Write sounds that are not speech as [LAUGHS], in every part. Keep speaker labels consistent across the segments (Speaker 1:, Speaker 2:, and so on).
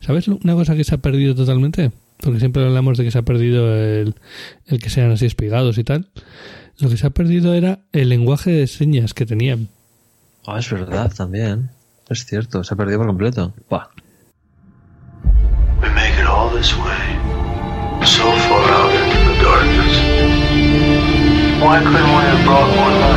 Speaker 1: ¿Sabes una cosa que se ha perdido totalmente? Porque siempre hablamos de que se ha perdido el, el que sean así espigados y tal. Lo que se ha perdido era el lenguaje de señas que tenían.
Speaker 2: Ah, es verdad, también. Es cierto, se ha perdido por completo. Buah.
Speaker 3: We make it all this way, so far out into the darkness. Why couldn't we have brought more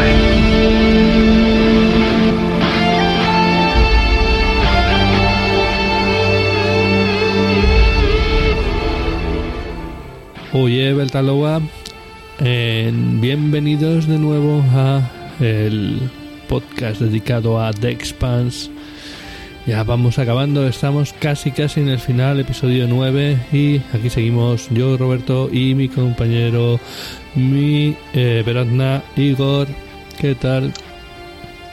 Speaker 1: Oye, Beltaloa, eh, bienvenidos de nuevo a el podcast dedicado a The. Ya vamos acabando, estamos casi casi en el final, episodio 9 y aquí seguimos yo, Roberto y mi compañero, mi eh, Igor. ¿Qué tal?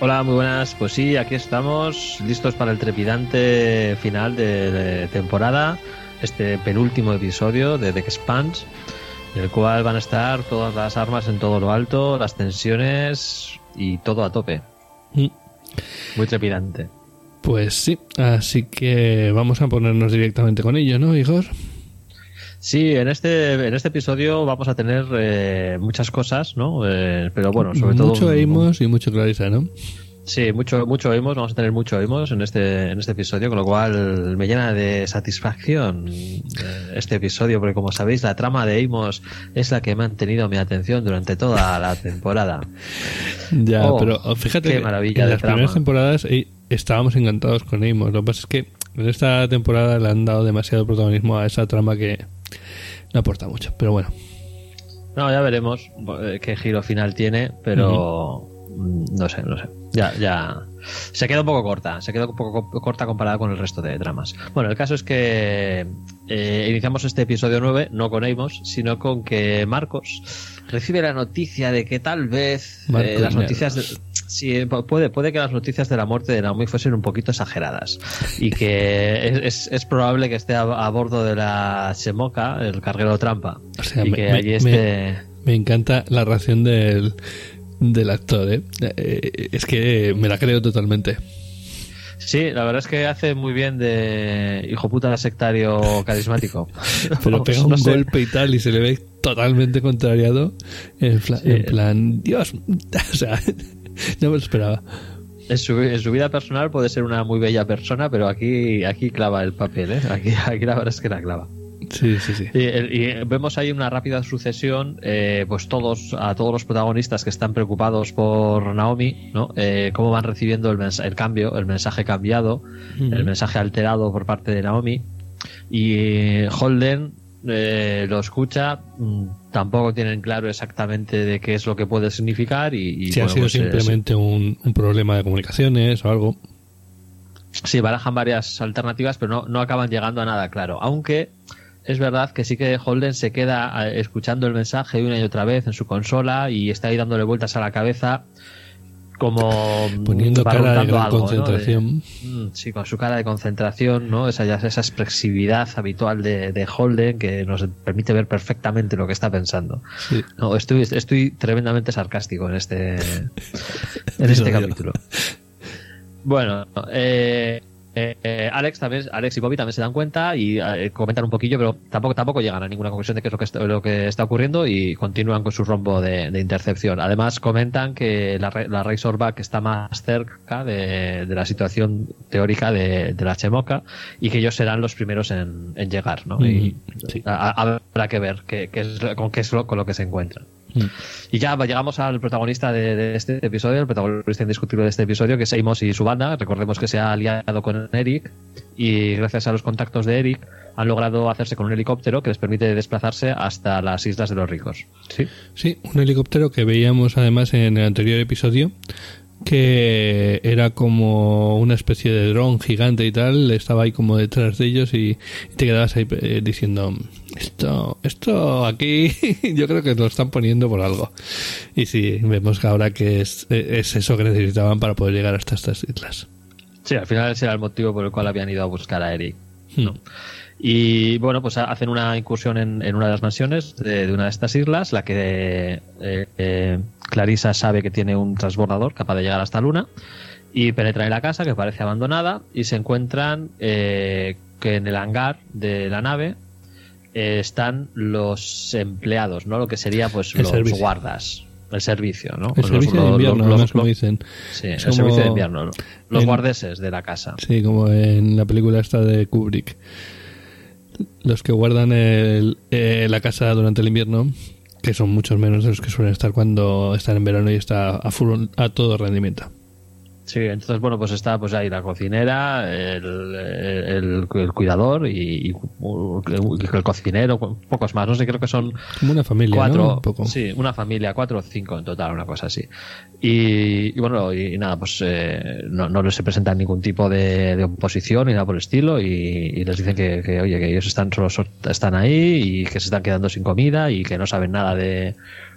Speaker 2: Hola, muy buenas. Pues sí, aquí estamos, listos para el trepidante final de temporada, este penúltimo episodio de The Expanse, en el cual van a estar todas las armas en todo lo alto, las tensiones y todo a tope.
Speaker 1: Mm.
Speaker 2: Muy trepidante.
Speaker 1: Pues sí, así que vamos a ponernos directamente con ello, ¿no, Igor?
Speaker 2: Sí, en este, en este episodio vamos a tener eh, muchas cosas, ¿no? Eh, pero bueno, sobre todo.
Speaker 1: Mucho Amos y mucho Clarissa, ¿no?
Speaker 2: Sí, mucho, mucho oímos, vamos a tener mucho oímos en este, en este episodio, con lo cual me llena de satisfacción eh, este episodio, porque como sabéis, la trama de Amos es la que ha mantenido mi atención durante toda la temporada.
Speaker 1: Ya,
Speaker 2: Oh,
Speaker 1: pero fíjate
Speaker 2: qué
Speaker 1: que
Speaker 2: maravilla
Speaker 1: en
Speaker 2: de
Speaker 1: las
Speaker 2: trama.
Speaker 1: primeras temporadas eh, estábamos encantados con Amos. Lo que pasa es que en esta temporada le han dado demasiado protagonismo a esa trama que no aporta mucho. Pero bueno,
Speaker 2: No, ya veremos eh, qué giro final tiene, pero mm, no sé, no sé. Ya, ya. Se queda un poco corta, se queda un poco co- corta comparada con el resto de dramas. Bueno, el caso es que eh, iniciamos este episodio 9, no con Amos, sino con que Marcos recibe la noticia de que tal vez eh, las noticias de, sí, pu- puede, puede que las noticias de la muerte de Naomi fuesen un poquito exageradas y que [LAUGHS] es, es- es probable que esté a, a bordo de la Shemoka, el carguero trampa,
Speaker 1: o sea,
Speaker 2: y
Speaker 1: me,
Speaker 2: que
Speaker 1: me-
Speaker 2: allí esté...
Speaker 1: me encanta la reacción del, del actor. ¿eh? Eh, Es que me la creo totalmente.
Speaker 2: Sí, la verdad es que hace muy bien de hijo puta sectario carismático. [LAUGHS]
Speaker 1: Pero pega [LAUGHS] un
Speaker 2: no sé.
Speaker 1: golpe y tal y se le ve totalmente contrariado. En, fla-
Speaker 2: Sí.
Speaker 1: en plan, Dios, [LAUGHS] o sea, no me lo esperaba.
Speaker 2: En su, en su vida personal puede ser una muy bella persona, pero aquí, aquí clava el papel, ¿eh? Aquí, aquí la verdad es que la clava.
Speaker 1: Sí, sí, sí.
Speaker 2: Y, vemos ahí una rápida sucesión, eh, pues todos, a todos los protagonistas que están preocupados por Naomi, ¿no? Eh, cómo van recibiendo el, mens- el cambio, el mensaje cambiado, el mensaje alterado por parte de Naomi. Y Holden eh, lo escucha, mm, tampoco tienen claro exactamente de qué es lo que puede significar y, y,
Speaker 1: si ha sido
Speaker 2: pues, eh,
Speaker 1: simplemente un, un problema de comunicaciones o algo.
Speaker 2: Sí, barajan varias alternativas, pero no, no acaban llegando a nada claro. Aunque es verdad que sí que Holden se queda eh, escuchando el mensaje una y otra vez en su consola y está ahí dándole vueltas a la cabeza como mm,
Speaker 1: Poniendo cara de
Speaker 2: barruntando
Speaker 1: gran
Speaker 2: algo, ¿no?
Speaker 1: concentración.
Speaker 2: De- mm, sí, con su cara de concentración, ¿no? Esa, ya- esa expresividad habitual de, de Holden que nos permite ver perfectamente lo que está pensando.
Speaker 1: Sí.
Speaker 2: No, estoy, estoy tremendamente sarcástico en este, [LAUGHS] en este capítulo. Bueno, eh, eh, eh, Alex también, Alex y Bobby también se dan cuenta y eh, comentan un poquillo, pero tampoco tampoco llegan a ninguna conclusión de qué es lo que está, lo que está ocurriendo y continúan con su rombo de, de intercepción. Además comentan que la, la Razorback está más cerca de, de la situación teórica de, de la Chemoca y que ellos serán los primeros en, en llegar, ¿no? Y
Speaker 1: sí.
Speaker 2: a- a- habrá que ver qué, qué es, lo- con qué es lo, con lo que se encuentran. Y ya llegamos al protagonista de, este episodio, el protagonista indiscutible de este episodio, que es Amos y su banda. Recordemos que se ha aliado con Eric y gracias a los contactos de Eric han logrado hacerse con un helicóptero que les permite desplazarse hasta las Islas de los Ricos. Sí.
Speaker 1: Sí, un helicóptero que veíamos además en el anterior episodio, que era como una especie de dron gigante y tal, estaba ahí como detrás de ellos y, y te quedabas ahí eh, diciendo, esto, esto aquí [LAUGHS] yo creo que lo están poniendo por algo. Y sí, vemos que ahora que es, es eso que necesitaban para poder llegar hasta estas islas.
Speaker 2: Sí, al final ese era el motivo por el cual habían ido a buscar a Eric.
Speaker 1: No.
Speaker 2: Y bueno, pues hacen una incursión en, en una de las mansiones de, de una de estas islas, la que eh, eh, Clarissa sabe que tiene un transbordador capaz de llegar hasta Luna, y penetran en la casa que parece abandonada y se encuentran eh, que en el hangar de la nave eh, están los empleados, ¿no? Lo que sería pues
Speaker 1: El
Speaker 2: los
Speaker 1: servicio.
Speaker 2: guardas, el servicio, ¿no?
Speaker 1: El
Speaker 2: Pues los-
Speaker 1: servicio de invierno,
Speaker 2: los-
Speaker 1: como dicen.
Speaker 2: Sí, el servicio de invierno, ¿no? los
Speaker 1: en-
Speaker 2: guardeses de la casa.
Speaker 1: Sí, como en la película esta de Kubrick. Los que guardan el- eh, la casa durante el invierno, que son muchos menos de los que suelen estar cuando están en verano y está a, full, a todo rendimiento.
Speaker 2: Sí, entonces, bueno, pues está pues ahí la cocinera, el, el- el cuidador y, y el, el cocinero, pocos más, no sé, creo que son
Speaker 1: Como una familia,
Speaker 2: cuatro,
Speaker 1: ¿no? Un poco.
Speaker 2: sí, una familia, cuatro o cinco en total, una cosa así. Y, y bueno, y, nada, pues eh, no, no les se presentan ningún tipo de, de oposición ni nada por el estilo y, y les dicen que, que, oye, que ellos están solo so- están ahí y que se están quedando sin comida y que no saben nada de,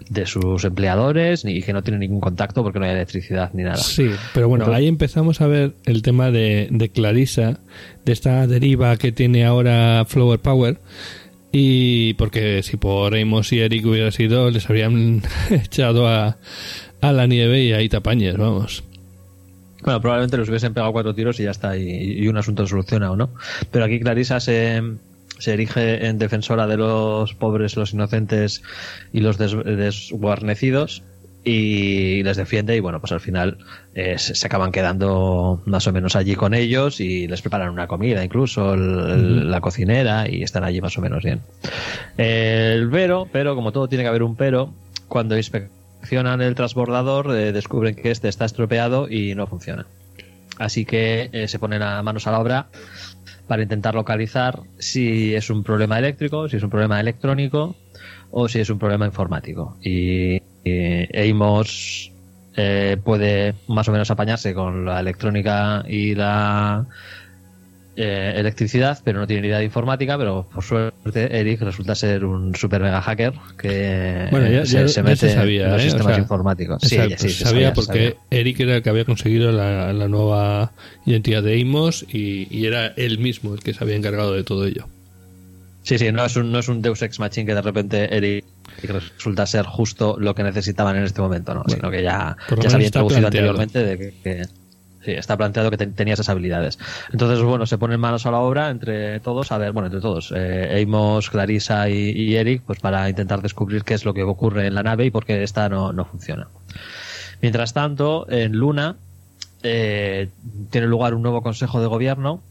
Speaker 2: de sus empleadores ni que no tienen ningún contacto porque no hay electricidad ni nada.
Speaker 1: Sí, pero bueno, Ahí empezamos a ver el tema de, Clarissa, de esta deriva que tiene ahora Flower Power. Y porque si por Amos y Eric hubiera sido, les habrían [LAUGHS] echado a, la nieve y ahí tapañes, vamos.
Speaker 2: Bueno, probablemente los hubiesen pegado cuatro tiros y ya está, y, un asunto solucionado, ¿no? Pero aquí Clarisa se, erige en defensora de los pobres, los inocentes y los des- desguarnecidos y les defiende y bueno, pues al final eh, se, acaban quedando más o menos allí con ellos y les preparan una comida, incluso el- el- la cocinera y están allí más o menos bien. El pero, pero como todo tiene que haber un pero, cuando inspeccionan el transbordador eh, descubren que este está estropeado y no funciona. Así que eh, se ponen a manos a la obra para intentar localizar si es un problema eléctrico, si es un problema electrónico o si es un problema informático. Y, y Amos eh, puede más o menos apañarse con la electrónica y la eh, electricidad, pero no tiene ni idea de informática, pero por suerte Eric resulta ser un super mega hacker que
Speaker 1: Bueno, ya-
Speaker 2: eh,
Speaker 1: ya-
Speaker 2: se,
Speaker 1: ya
Speaker 2: mete
Speaker 1: se sabía,
Speaker 2: en los
Speaker 1: ¿eh? O
Speaker 2: sistemas
Speaker 1: sea,
Speaker 2: informáticos. Sí,
Speaker 1: Exacto,
Speaker 2: ya sí,
Speaker 1: se
Speaker 2: se
Speaker 1: sabía porque
Speaker 2: sabía.
Speaker 1: Eric era el que había conseguido la, la nueva identidad de Amos y, y era él mismo el que se había encargado de todo ello.
Speaker 2: Sí, sí, no es un, no es un Deus Ex Machine que de repente Eric resulta ser justo lo que necesitaban en este momento, ¿no?
Speaker 1: Bueno,
Speaker 2: sino que ya, ya se había introducido
Speaker 1: planteado.
Speaker 2: anteriormente de que, que- sí, está planteado que ten- tenía esas habilidades. Entonces, bueno, se ponen manos a la obra entre todos, a ver, bueno, entre todos, eh, Amos, Clarissa y, y Eric, pues para intentar descubrir qué es lo que ocurre en la nave y por qué esta no, no funciona. Mientras tanto, en Luna eh, tiene lugar un nuevo consejo de gobierno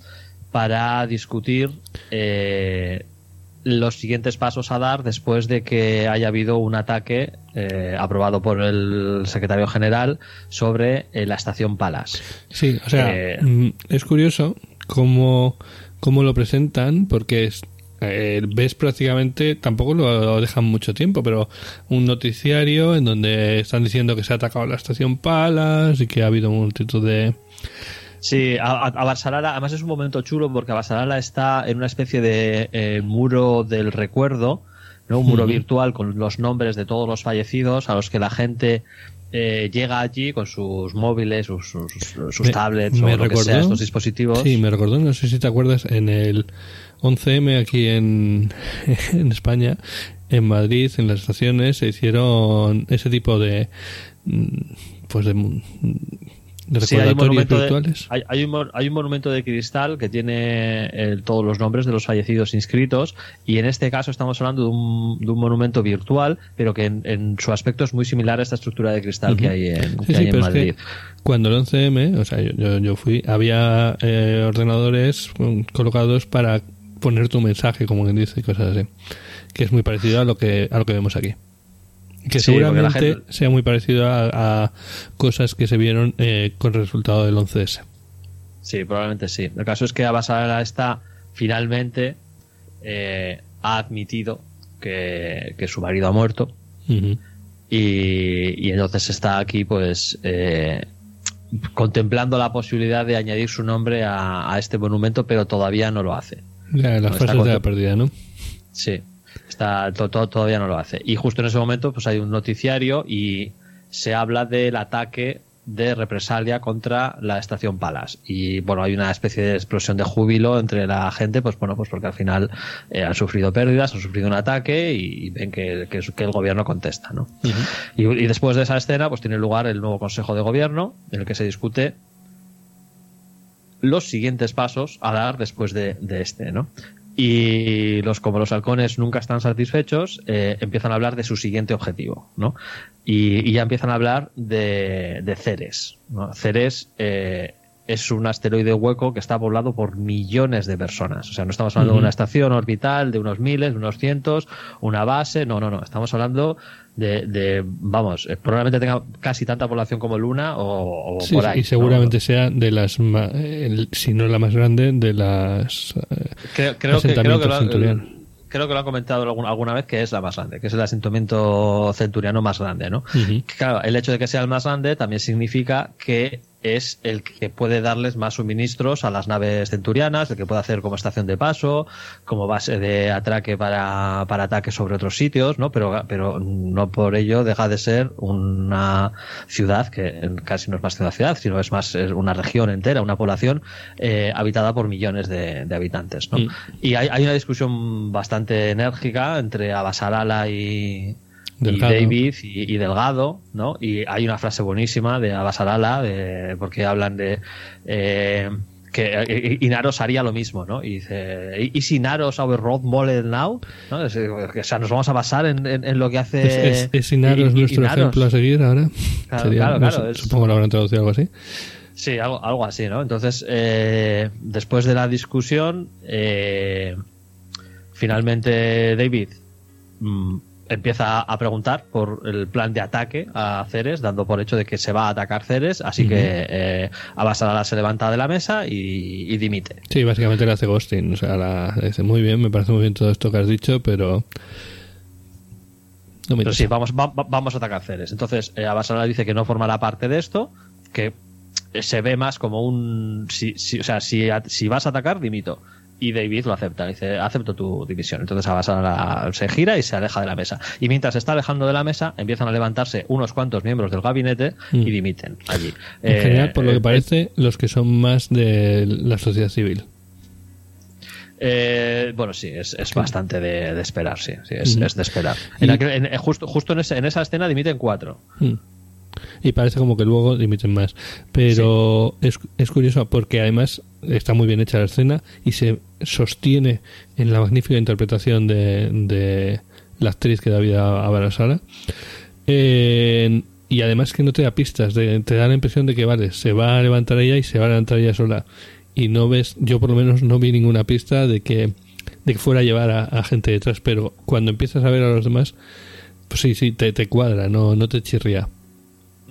Speaker 2: para discutir eh, los siguientes pasos a dar después de que haya habido un ataque eh, aprobado por el secretario general sobre eh, la estación Palas.
Speaker 1: Sí, o sea,
Speaker 2: Eh,
Speaker 1: mm, es curioso cómo, cómo lo presentan, porque es, ves prácticamente, tampoco lo dejan mucho tiempo, pero un noticiario en donde están diciendo que se ha atacado la estación Palas y que ha habido multitud de...
Speaker 2: Sí, a, a- Barcelona, además es un momento chulo porque Barcelona está en una especie de eh, muro del recuerdo, ¿no? un muro virtual con los nombres de todos los fallecidos a los que la gente eh, llega allí con sus móviles, sus, sus, sus
Speaker 1: Me-
Speaker 2: tablets
Speaker 1: me
Speaker 2: o lo que sea, estos dispositivos.
Speaker 1: Sí, me recordó, no sé si te acuerdas, en el 11M aquí en, [LAUGHS] en España, en Madrid, en las estaciones, se hicieron ese tipo de... mm, pues de... de
Speaker 2: Sí, hay un, monumento de, hay, hay un, mon- hay un monumento de cristal que tiene eh, todos los nombres de los fallecidos inscritos y en este caso estamos hablando de un, de un monumento virtual pero que en, en su aspecto es muy similar a esta estructura de cristal que hay en, que
Speaker 1: sí,
Speaker 2: hay en
Speaker 1: es
Speaker 2: Madrid.
Speaker 1: que cuando el 11M, o sea, yo, yo, yo fui, había eh, ordenadores colocados para poner tu mensaje, como quien dice, y cosas así. Que es muy parecido a lo que, a lo que vemos aquí. Que
Speaker 2: Sí,
Speaker 1: seguramente
Speaker 2: gente-
Speaker 1: sea muy parecido a, a cosas que se vieron eh, con el resultado del 11S.
Speaker 2: Sí, probablemente sí. El caso es que Abasala está finalmente eh, ha admitido que, que su marido ha muerto y, y entonces está aquí pues eh, contemplando la posibilidad de añadir su nombre a, a este monumento pero todavía no lo hace.
Speaker 1: Ya, las fases de la pérdida, ¿no?
Speaker 2: Sí, está, to- to- todavía no lo hace. Y justo en ese momento pues hay un noticiario y se habla del ataque de represalia contra la estación Palas y bueno hay una especie de explosión de júbilo entre la gente pues bueno pues porque al final eh, han sufrido pérdidas han sufrido un ataque y, y ven que, que, que el gobierno contesta ¿no? y, y después de esa escena pues tiene lugar el nuevo consejo de gobierno en el que se discute los siguientes pasos a dar después de, de este, ¿no? Y los, como los halcones nunca están satisfechos, eh, empiezan a hablar de su siguiente objetivo, ¿no? Y, y ya empiezan a hablar de, de Ceres, ¿no? Ceres eh, es un asteroide hueco que está poblado por millones de personas. O sea, no estamos hablando de una estación orbital de unos miles, unos cientos, una base, no, no, no. Estamos hablando de, de vamos, eh, probablemente tenga casi tanta población como Luna o, o
Speaker 1: Sí,
Speaker 2: por ahí.
Speaker 1: y
Speaker 2: ¿no?
Speaker 1: seguramente sea de las, ma- el- si no la más grande, de las eh,
Speaker 2: Creo, creo que, creo, que lo, creo que lo han comentado alguna, alguna vez que es la más grande, que es el asentamiento centuriano más grande, ¿no? Claro, el hecho de que sea el más grande también significa que es el que puede darles más suministros a las naves centurianas, el que puede hacer como estación de paso, como base de atraque para, para ataques sobre otros sitios, ¿no? Pero, pero no por ello deja de ser una ciudad que casi no es más que una ciudad, sino es más una región entera, una población eh, habitada por millones de, de habitantes, ¿no?
Speaker 1: Mm.
Speaker 2: Y hay, hay una discusión bastante enérgica entre Abasarala y,
Speaker 1: Delgado.
Speaker 2: y David y, y Delgado, ¿no? Y hay una frase buenísima de Abasarala, de, porque hablan de eh, que eh, Inaros haría lo mismo, ¿no? Y dice, ¿y si Inaros our road model now? ¿no? Es, eh, o sea, nos vamos a basar en, en- en lo que hace...
Speaker 1: Es, es, es Inaros nuestro
Speaker 2: Inaros.
Speaker 1: ejemplo a seguir ahora.
Speaker 2: Claro,
Speaker 1: Sería,
Speaker 2: claro,
Speaker 1: Supongo que lo habrán traducido algo así.
Speaker 2: Sí, algo, algo así, ¿no? Entonces, eh, después de la discusión, eh, finalmente David mm, empieza a preguntar por el plan de ataque a Ceres, dando por hecho de que se va a atacar Ceres, así que eh, Abasarala se levanta de la mesa y, y dimite.
Speaker 1: Sí, básicamente le hace ghosting. O sea, la, le dice, muy bien, me parece muy bien todo esto que has dicho, pero... No me
Speaker 2: Pero sí, vamos, va- va- vamos a atacar Ceres. Entonces, eh, Abasarala dice que no formará parte de esto, que se ve más como un... Si, si- o sea, si, a- si vas a atacar, dimito. Y David lo acepta, dice, acepto tu división. Entonces Abasarala se gira y se aleja de la mesa. Y mientras se está alejando de la mesa, empiezan a levantarse unos cuantos miembros del gabinete y
Speaker 1: Mm.
Speaker 2: dimiten allí.
Speaker 1: En
Speaker 2: Eh,
Speaker 1: general, por lo
Speaker 2: eh,
Speaker 1: que parece, los que son más de la sociedad civil.
Speaker 2: Eh, bueno, sí, es, es bastante de, de esperar, sí, sí, es, es de esperar. En aquel- en- justo justo en, ese- en esa escena dimiten cuatro.
Speaker 1: Mm. Y parece como que luego limiten más. Pero es, es curioso porque además está muy bien hecha la escena y se sostiene en la magnífica interpretación de, de la actriz que da vida a. Eh, y además que no te da pistas, de- te da la impresión de que vale, se va a levantar ella y se va a levantar ella sola. Y no ves, yo por lo menos no vi ninguna pista de que, de que fuera a llevar a, a gente detrás, pero cuando empiezas a ver a los demás, pues sí, sí, te, te cuadra, no, no te chirría.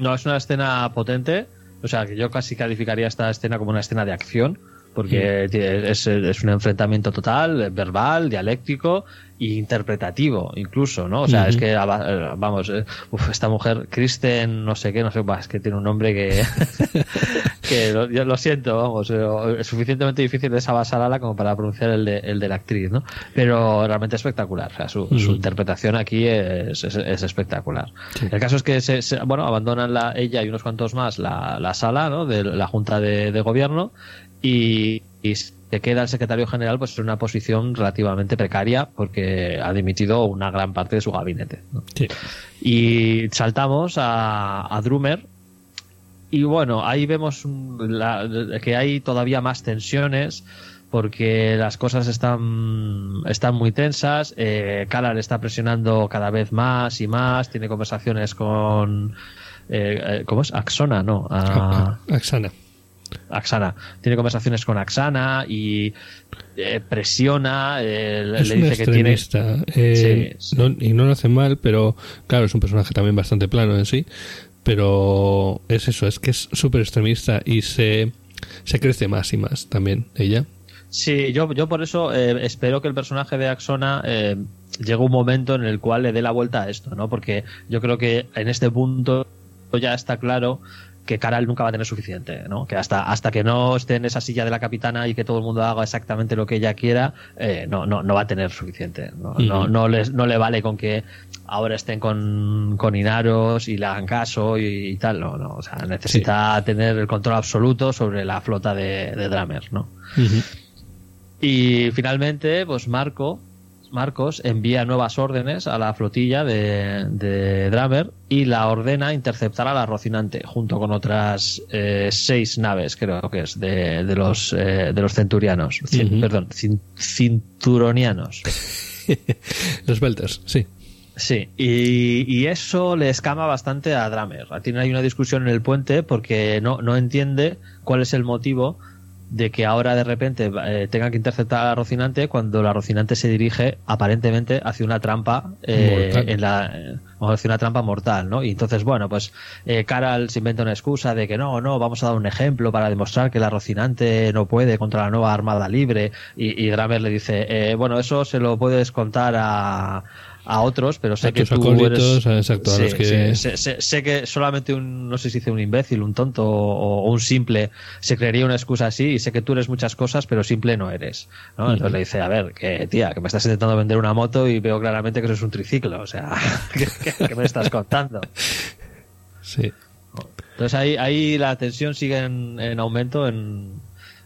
Speaker 2: No, es una escena potente. O sea, que yo casi calificaría esta escena como una escena de acción. Porque es, es un enfrentamiento total, verbal, dialéctico e interpretativo, incluso, ¿no? O sea, es que, ava- vamos, eh, uf, esta mujer, Kristen, no sé qué, no sé, es que tiene un nombre que. [LAUGHS] que lo, yo lo siento, vamos, eh, es suficientemente difícil esa basarala como para pronunciar el de, el de la actriz, ¿no? Pero realmente espectacular, o sea, su, interpretación aquí es, es- es espectacular.
Speaker 1: Sí.
Speaker 2: El caso es que se, se- bueno, abandonan la, ella y unos cuantos más la, la sala ¿no? de la Junta de, de Gobierno y, y se queda el secretario general pues en una posición relativamente precaria porque ha dimitido una gran parte de su gabinete. ¿no?
Speaker 1: Sí.
Speaker 2: Y saltamos a, a Drummer. Y bueno, ahí vemos la- que hay todavía más tensiones porque las cosas están, están muy tensas. Eh, Kala le está presionando cada vez más y más. Tiene conversaciones con. eh, eh, ¿Cómo es? Axona, no. Ah,
Speaker 1: Axana.
Speaker 2: Axana. Tiene conversaciones con Axana y eh, presiona. eh, le
Speaker 1: Es
Speaker 2: le dice que tiene.
Speaker 1: eh,
Speaker 2: Sí, sí.
Speaker 1: no- y no lo hace mal, pero claro, es un personaje también bastante plano en sí. Pero es eso, es que es súper extremista y se, se crece más y más también ella.
Speaker 2: Sí, yo, yo por eso eh, espero que el personaje de Axona eh, llegue un momento en el cual le dé la vuelta a esto, ¿no? Porque yo creo que en este punto ya está claro que Caral nunca va a tener suficiente, ¿no? Que hasta, hasta que no esté en esa silla de la capitana y que todo el mundo haga exactamente lo que ella quiera, eh, no, no, no va a tener suficiente. No, no, les, no le vale con que ahora estén con, con Inaros y le hagan caso y, y tal, no, no. O sea, necesita tener el control absoluto sobre la flota de, de Dramer, ¿no? Y finalmente, pues Marco Marcos envía nuevas órdenes a la flotilla de, de Dramer y la ordena interceptar a la Rocinante junto con otras eh, seis naves, creo que es, de, de los, eh, de los centurianos. Perdón, cin- cinturonianos. [LAUGHS]
Speaker 1: Los Belters, sí.
Speaker 2: Sí, y, y eso le escama bastante a Dramer. Tiene ahí una discusión en el puente porque no, no entiende cuál es el motivo de que ahora de repente eh, tenga que interceptar a la Rocinante cuando la Rocinante se dirige aparentemente hacia una trampa eh, en la eh, hacia una trampa mortal, ¿no? Y entonces bueno, pues eh, Caral se inventa una excusa de que no, no, vamos a dar un ejemplo para demostrar que la Rocinante no puede contra la nueva Armada Libre y, y le dice, eh, bueno, eso se lo puedes contar a a otros, pero sé
Speaker 1: A
Speaker 2: que
Speaker 1: tus
Speaker 2: tú
Speaker 1: acólitos,
Speaker 2: eres...
Speaker 1: exacto, a los que-
Speaker 2: sí, sé, sé- sé que solamente un, no sé si dice un imbécil, un tonto o, o un simple se creería una excusa así y sé que tú eres muchas cosas, pero simple no eres. ¿no? Entonces le dice, a ver, que tía, que me estás intentando vender una moto y veo claramente que eso es un triciclo, o sea, [LAUGHS] ¿qué, qué- qué me estás contando?
Speaker 1: Sí.
Speaker 2: Entonces ahí, ahí la tensión sigue en, en aumento en,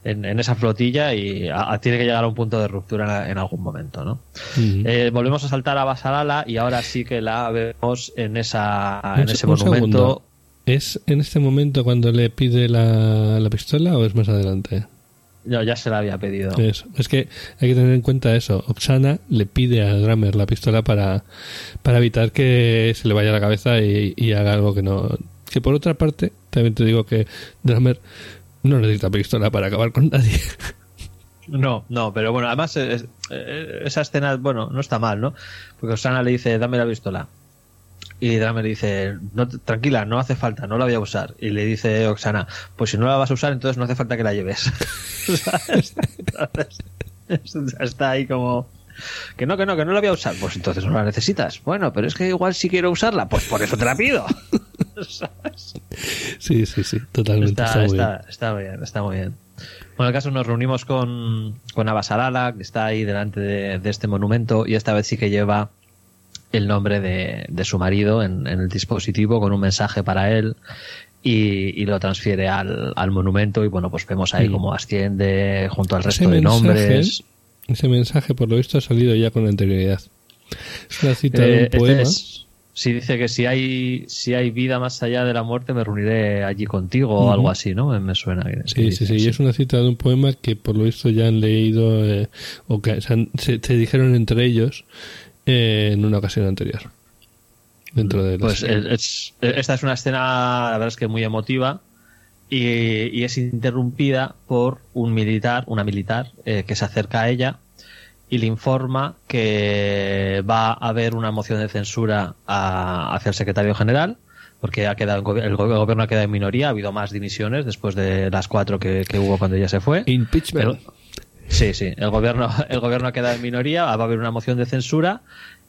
Speaker 2: en, en esa flotilla y a- a- tiene que llegar a un punto de ruptura en, en algún momento, ¿no? Eh, volvemos a saltar a Basalala y ahora sí que la vemos en esa en
Speaker 1: Un-
Speaker 2: ese monumento.
Speaker 1: segundo. ¿Es en este momento cuando le pide la, la pistola o es más adelante?
Speaker 2: No, ya se la había pedido.
Speaker 1: Eso. Es que hay que tener en cuenta eso. Oksana le pide a Dramer la pistola para, para evitar que se le vaya la cabeza y, y haga algo que no. Que por otra parte, también te digo que Dramer no necesita pistola para acabar con nadie.
Speaker 2: No, no, pero bueno, además es- esa escena, bueno, no está mal, ¿no? Porque Osana le dice, dame la pistola. Y Dramer le dice, no, tranquila, no hace falta, no la voy a usar. Y le dice Oksana, pues si no la vas a usar, entonces no hace falta que la lleves. [LAUGHS] [LAUGHS] Está ahí como... Que no, que no, que no la voy a usar. Pues entonces no la necesitas. Bueno, pero es que igual si quiero usarla, pues por eso te la pido. ¿Sabes? [LAUGHS]
Speaker 1: sí, sí, sí. Totalmente.
Speaker 2: Está,
Speaker 1: Está, muy
Speaker 2: está, está bien, está muy bien. Bueno, en el caso nos reunimos con, con Abasalala, que está ahí delante de, de este monumento, y esta vez sí que lleva el nombre de, de su marido en, en el dispositivo con un mensaje para él y, y lo transfiere al, al monumento y bueno, pues vemos ahí
Speaker 1: Mm.
Speaker 2: cómo asciende junto al
Speaker 1: Ese
Speaker 2: resto de nombres.
Speaker 1: Ese mensaje, por lo visto, ha salido ya con anterioridad. Es una cita de
Speaker 2: Eh,
Speaker 1: un
Speaker 2: este
Speaker 1: poema.
Speaker 2: es- sí, dice que si hay, si hay vida más allá de la muerte me reuniré allí contigo o algo así, ¿no? Me, suena.
Speaker 1: Sí, sí,
Speaker 2: dice,
Speaker 1: sí, y es una cita de un poema que por lo visto ya han leído eh, o que se, han- se- se dijeron entre ellos eh, en una ocasión anterior. Dentro de
Speaker 2: Pues es- esta es una escena, la verdad es que muy emotiva y, y es interrumpida por un militar, una militar eh, que se acerca a ella y le informa que va a haber una moción de censura a- hacia el secretario general porque ha quedado el, go- el gobierno ha quedado en minoría, ha habido más dimisiones después de las cuatro que, que hubo cuando ella se fue.
Speaker 1: Impeachment.
Speaker 2: El- sí, sí. El gobierno, [LAUGHS] el gobierno ha quedado en minoría, va a haber una moción de censura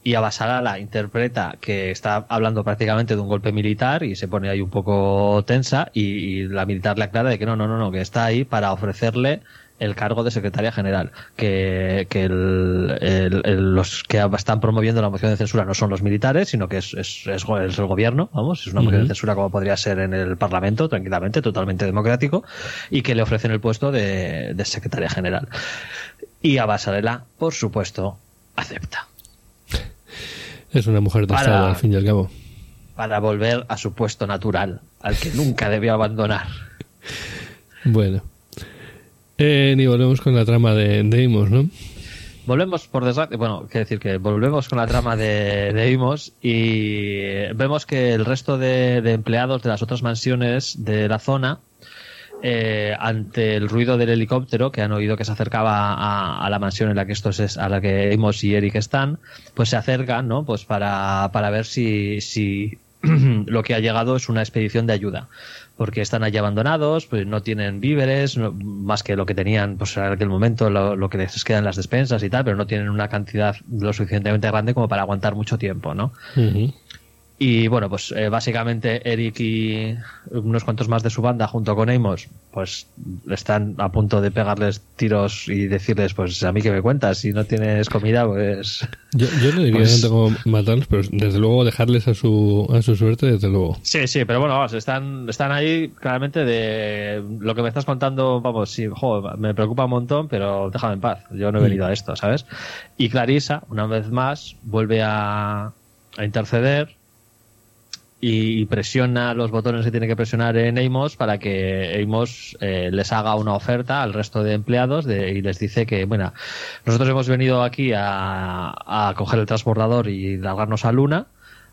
Speaker 2: y Abasalala interpreta que está hablando prácticamente de un golpe militar y se pone ahí un poco tensa y, y la militar le aclara de que no, no, no, no, que está ahí para ofrecerle el cargo de secretaria general, que, que el- el- el- los que están promoviendo la moción de censura no son los militares, sino que es, es, es el gobierno, vamos, es una moción de censura como podría ser en el Parlamento, tranquilamente, totalmente democrático, y que le ofrecen el puesto de, de secretaria general. Y Abasalala, por supuesto, acepta.
Speaker 1: Es una mujer de
Speaker 2: Para-
Speaker 1: Estado, al fin y al cabo.
Speaker 2: para volver a su puesto natural, al que nunca debió abandonar.
Speaker 1: Bueno. Eh, y volvemos con la trama de, de Imos, ¿no?
Speaker 2: Volvemos, por desgracia, bueno, quiero decir que volvemos con la trama de, de Imos y vemos que el resto de, de empleados de las otras mansiones de la zona, eh, ante el ruido del helicóptero que han oído que se acercaba a, la mansión en la que estos es, a la que Imos y Eric están, pues se acercan, ¿no? Pues para, para ver si, si [CLEARS THROAT] lo que ha llegado es una expedición de ayuda porque están allí abandonados, pues no tienen víveres, más que lo que tenían pues en aquel momento, lo, lo que les queda en las despensas y tal, pero no tienen una cantidad lo suficientemente grande como para aguantar mucho tiempo, ¿no? Y bueno, pues eh, básicamente Eric y unos cuantos más de su banda junto con Amos, pues están a punto de pegarles tiros y decirles, pues a mí que me cuentas, si no tienes comida, pues...
Speaker 1: Yo, yo no diría
Speaker 2: Pues-
Speaker 1: tanto como matarlos, pero desde luego dejarles a su, a su suerte, desde luego.
Speaker 2: Sí, sí, pero bueno, vamos, están, están ahí claramente de lo que me estás contando, vamos, sí, jo, me preocupa un montón, pero déjame en paz, yo no he venido a esto, ¿sabes? Y Clarisa, una vez más, vuelve a, a interceder y presiona los botones que tiene que presionar en Amos para que Amos eh, les haga una oferta al resto de empleados de- y les dice que, bueno, nosotros hemos venido aquí a, a coger el transbordador y largarnos a Luna,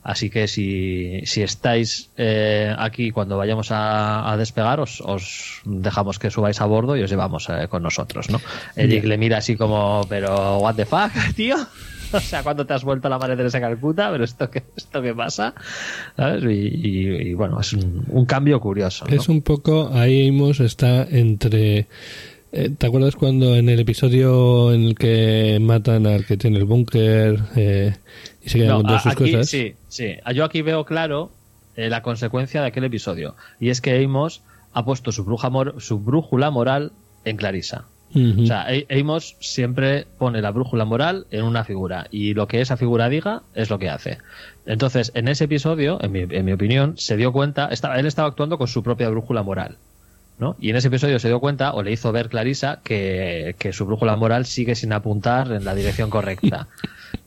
Speaker 2: así que si, si estáis eh, aquí cuando vayamos a, a despegar, os, os dejamos que subáis a bordo y os llevamos eh, con nosotros, ¿no? Eric le mira así como, pero, what the fuck, [LAUGHS] tío? [LAUGHS] O sea, ¿cuándo te has vuelto a la madre Teresa Calcuta? ¿Pero esto qué, esto qué pasa? ¿Sabes? Y, y- y, bueno, es un, un cambio curioso. ¿no?
Speaker 1: Es un poco, ahí Amos está entre... eh, ¿Te acuerdas cuando en el episodio en el que matan al que tiene el búnker eh, y se quedan
Speaker 2: No,
Speaker 1: con todas
Speaker 2: a-
Speaker 1: sus
Speaker 2: aquí,
Speaker 1: cosas?
Speaker 2: Sí, sí. Yo aquí veo claro eh, la consecuencia de aquel episodio. Y es que Amos ha puesto su, bruja mor- su brújula moral en Clarisa. O sea, A- Amos siempre pone la brújula moral en una figura y lo que esa figura diga es lo que hace. Entonces, en ese episodio, en mi, en mi opinión, se dio cuenta, estaba, él estaba actuando con su propia brújula moral. ¿no? Y en ese episodio se dio cuenta, o le hizo ver Clarisa, que, que su brújula moral sigue sin apuntar en la dirección correcta. [LAUGHS]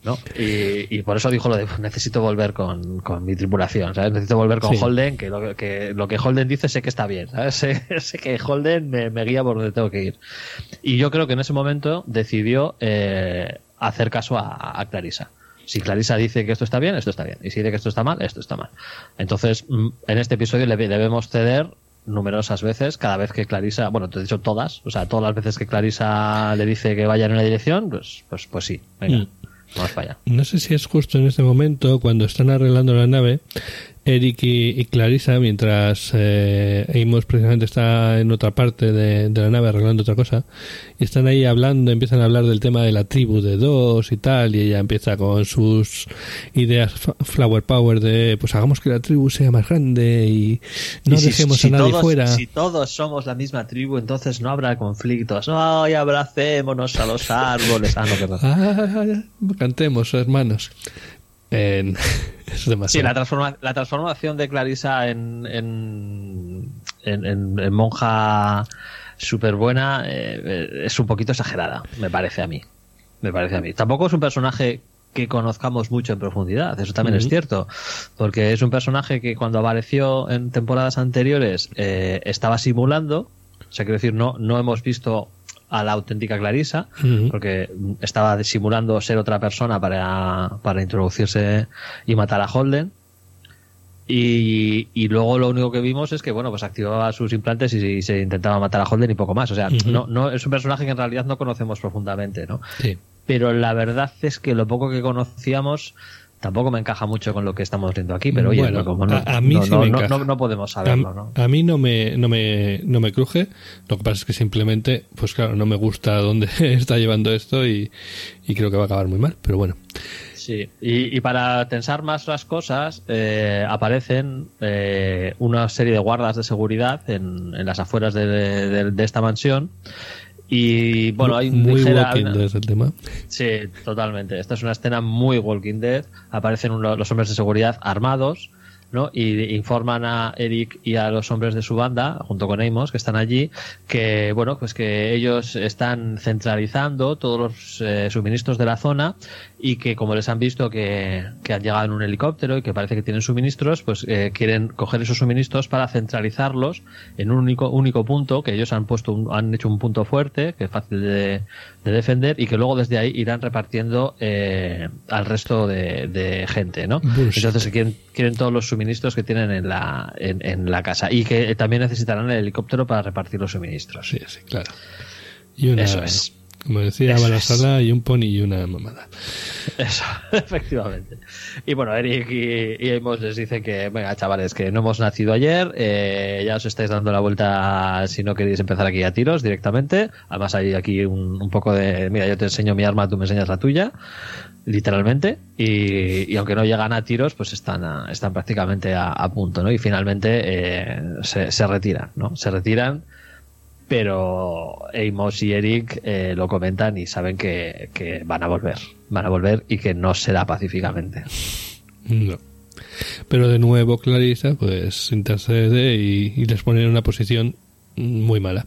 Speaker 2: ¿no? Y, y por eso dijo lo de necesito volver con, con mi tripulación, ¿sabes? Necesito volver con
Speaker 1: Sí.
Speaker 2: Holden, que lo, que lo que Holden dice sé que está bien, ¿sabes? [LAUGHS] Sé, sé que Holden me, me guía por donde tengo que ir. Y yo creo que en ese momento decidió eh, hacer caso a, a Clarisa. Si Clarisa dice que esto está bien, esto está bien. Y si dice que esto está mal, esto está mal. Entonces, mm, en este episodio le debemos ceder numerosas veces, cada vez que Clarisa, bueno, te he dicho todas, o sea, todas las veces que Clarisa le dice que vaya en una dirección, pues, pues, pues sí, venga,
Speaker 1: Mm. No sé si es justo en este momento, cuando están arreglando la nave, Eric y, y Clarissa, mientras eh, Amos precisamente está en otra parte de, de la nave arreglando otra cosa, y están ahí hablando, empiezan a hablar del tema de la tribu de dos y tal, y ella empieza con sus ideas flower power de, pues hagamos que la tribu sea más grande y no
Speaker 2: Y si-
Speaker 1: dejemos
Speaker 2: si
Speaker 1: a nadie
Speaker 2: todos,
Speaker 1: fuera.
Speaker 2: Si todos somos la misma tribu, entonces no habrá conflictos. Ay, abracémonos a los árboles. Ah, no, perdón.
Speaker 1: Ah, cantemos, hermanos. En- [LAUGHS] es
Speaker 2: Sí,
Speaker 1: demasiado.
Speaker 2: la, transforma- la transformación de Clarisa en, en, en, en- monja súper buena es un poquito exagerada, me parece a mí. Me parece a mí. Tampoco es un personaje que conozcamos mucho en profundidad, eso también es cierto, porque es un personaje que cuando apareció en temporadas anteriores eh, estaba simulando, o sea, quiero decir, no, no hemos visto a la auténtica Clarisa,
Speaker 1: Ujú.
Speaker 2: porque estaba simulando ser otra persona para, para introducirse y matar a Holden. Y, y luego lo único que vimos es que bueno pues activaba sus implantes y, y se intentaba matar a Holden y poco más. O sea, no, no es un personaje que en realidad no conocemos profundamente, ¿no?
Speaker 1: Sí.
Speaker 2: Pero la verdad es que lo poco que conocíamos tampoco me encaja mucho con lo que estamos viendo aquí. Pero oye,
Speaker 1: Bueno,
Speaker 2: no, como no,
Speaker 1: a- a mí
Speaker 2: no,
Speaker 1: sí
Speaker 2: no-
Speaker 1: me
Speaker 2: no-
Speaker 1: encaja.
Speaker 2: no- no podemos saberlo,
Speaker 1: a, mí no me, no me, no me cruje. Lo que pasa es que simplemente, pues claro, no me gusta [LAUGHS] dónde está llevando esto y, y creo que va a acabar muy mal. Pero bueno,
Speaker 2: Sí, y, y para tensar más las cosas, eh, aparecen eh, una serie de guardas de seguridad en, en las afueras de, de- de esta mansión. Y bueno, hay un
Speaker 1: muy
Speaker 2: ligera-
Speaker 1: Walking Dead el tema.
Speaker 2: Sí, totalmente. Esta es una escena muy Walking Dead. Aparecen uno- los hombres de seguridad armados, ¿no? Y informan a Eric y a los hombres de su banda, junto con Amos, que están allí, que, bueno, pues que ellos están centralizando todos los eh, suministros de la zona y que como les han visto que, que han llegado en un helicóptero y que parece que tienen suministros, pues eh, quieren coger esos suministros para centralizarlos en un único, único punto que ellos han puesto, un- han hecho un punto fuerte, que es fácil de, de defender y que luego desde ahí irán repartiendo eh, al resto de, de gente, ¿no?
Speaker 1: Bullshit.
Speaker 2: Entonces quieren, quieren todos los suministros que tienen en la, en, en la casa y que también necesitarán el helicóptero para repartir los suministros.
Speaker 1: Sí, sí, claro. Y una,
Speaker 2: Eso es.
Speaker 1: Como decía
Speaker 2: Eso
Speaker 1: Balasala, y un pony y una mamada.
Speaker 2: Eso, [LAUGHS] efectivamente. Y bueno, Eric y, y Amos les dicen que, venga, chavales, que no hemos nacido ayer, eh, ya os estáis dando la vuelta si no queréis empezar aquí a tiros directamente. Además hay aquí un, un poco de, mira, yo te enseño mi arma, tú me enseñas la tuya, literalmente. Y, y aunque no llegan a tiros, pues están, a- están prácticamente a, a punto, ¿no? Y finalmente eh, se, se retiran, ¿no? Se retiran pero Amos y Eric eh, lo comentan y saben que, que van a volver, van a volver y que no será pacíficamente.
Speaker 1: No. Pero de nuevo Clarissa pues intercede y, y les pone en una posición muy mala.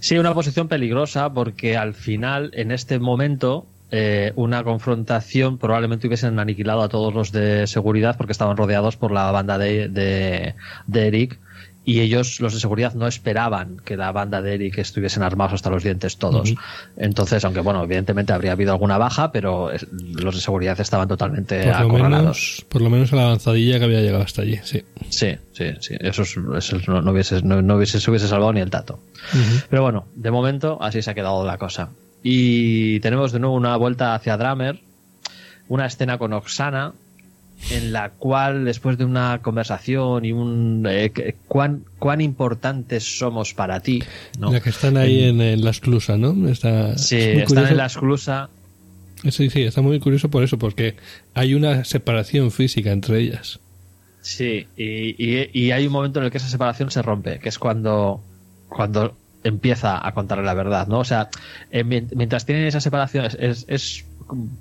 Speaker 2: Sí, una posición peligrosa porque al final, en este momento, eh, una confrontación probablemente hubiesen aniquilado a todos los de seguridad porque estaban rodeados por la banda de, de, de Eric y ellos, los de seguridad, no esperaban que la banda de Eric estuviesen armados hasta los dientes todos. Entonces, aunque bueno, evidentemente habría habido alguna baja, pero los de seguridad estaban totalmente
Speaker 1: Por
Speaker 2: acorralados.
Speaker 1: menos, por lo menos a la avanzadilla que había llegado hasta allí, sí.
Speaker 2: Sí, sí, sí. Eso, es- eso no, no hubiese, no, no hubiese, se hubiese salvado ni el tato. Pero bueno, de momento así se ha quedado la cosa. Y tenemos de nuevo una vuelta hacia Drummer, una escena con Oksana, en la cual después de una conversación y un eh, cuán, cuán importantes somos para ti, ¿no?
Speaker 1: La que están ahí en, en la esclusa, ¿no? Está,
Speaker 2: Sí,
Speaker 1: es
Speaker 2: están
Speaker 1: curioso.
Speaker 2: en la esclusa.
Speaker 1: Sí, sí, está muy curioso por eso, porque hay una separación física entre ellas.
Speaker 2: Sí, y, y- y hay un momento en el que esa separación se rompe, que es cuando, cuando empieza a contarle la verdad, ¿no? O sea, eh, mien- mientras tienen esa separación es, es- es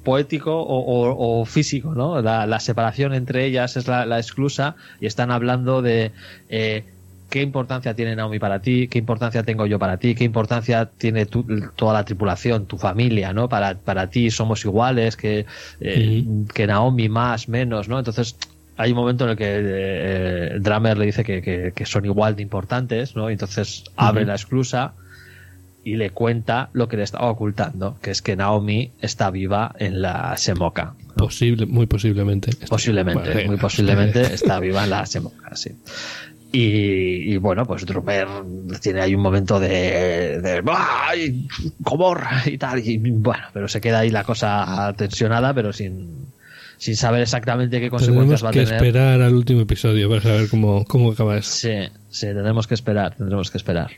Speaker 2: poético o, o- o físico, ¿no? La, la separación entre ellas es la, la exclusa y están hablando de eh, qué importancia tiene Naomi para ti, qué importancia tengo yo para ti, qué importancia tiene tu- toda la tripulación, tu familia, ¿no? Para, para ti somos iguales, que, eh, que Naomi más, menos, ¿no? Entonces hay un momento en el que eh, Drummer le dice que, que- que son igual de importantes, ¿no? Y entonces abre la exclusa y le cuenta lo que le estaba ocultando, que es que Naomi está viva en la Semoka.
Speaker 1: Posible, muy posiblemente.
Speaker 2: Posiblemente, muy posiblemente [LAUGHS] está viva en la Semoka, sí. Y, y bueno, pues Drummer tiene ahí un momento de, de ¡ay! ¡Comor! y tal, y bueno, pero se queda ahí la cosa tensionada, pero sin, sin saber exactamente qué consecuencias
Speaker 1: Tenemos
Speaker 2: va a
Speaker 1: que
Speaker 2: tener.
Speaker 1: esperar al último episodio para saber cómo, cómo acaba eso.
Speaker 2: Sí, sí, tendremos que esperar, tendremos que esperar.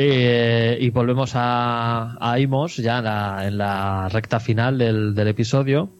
Speaker 2: Eh, y volvemos a, a Amos ya en la, en la recta final del, del episodio.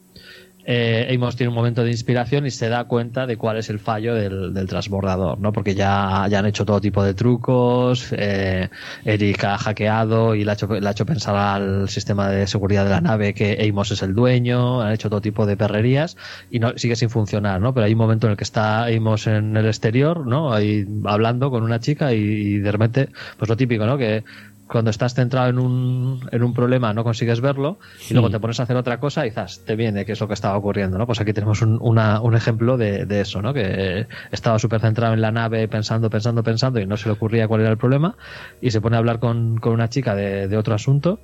Speaker 2: Eh, Amos tiene un momento de inspiración y se da cuenta de cuál es el fallo del, del transbordador, ¿no? Porque ya, ya han hecho todo tipo de trucos, eh, Eric ha hackeado y le ha, hecho, le ha hecho pensar al sistema de seguridad de la nave que Amos es el dueño, han hecho todo tipo de perrerías y no, sigue sin funcionar, ¿no? Pero hay un momento en el que está Amos en el exterior, ¿no? Ahí hablando con una chica y, y de repente, pues lo típico, ¿no? Que cuando estás centrado en un, en un problema no consigues verlo y luego te pones a hacer otra cosa y quizás te viene qué es lo que estaba ocurriendo, ¿no? Pues aquí tenemos un, una- un ejemplo de, de eso, ¿no? Que estaba súper centrado en la nave pensando, pensando, pensando y no se le ocurría cuál era el problema y se pone a hablar con, con una chica de, de otro asunto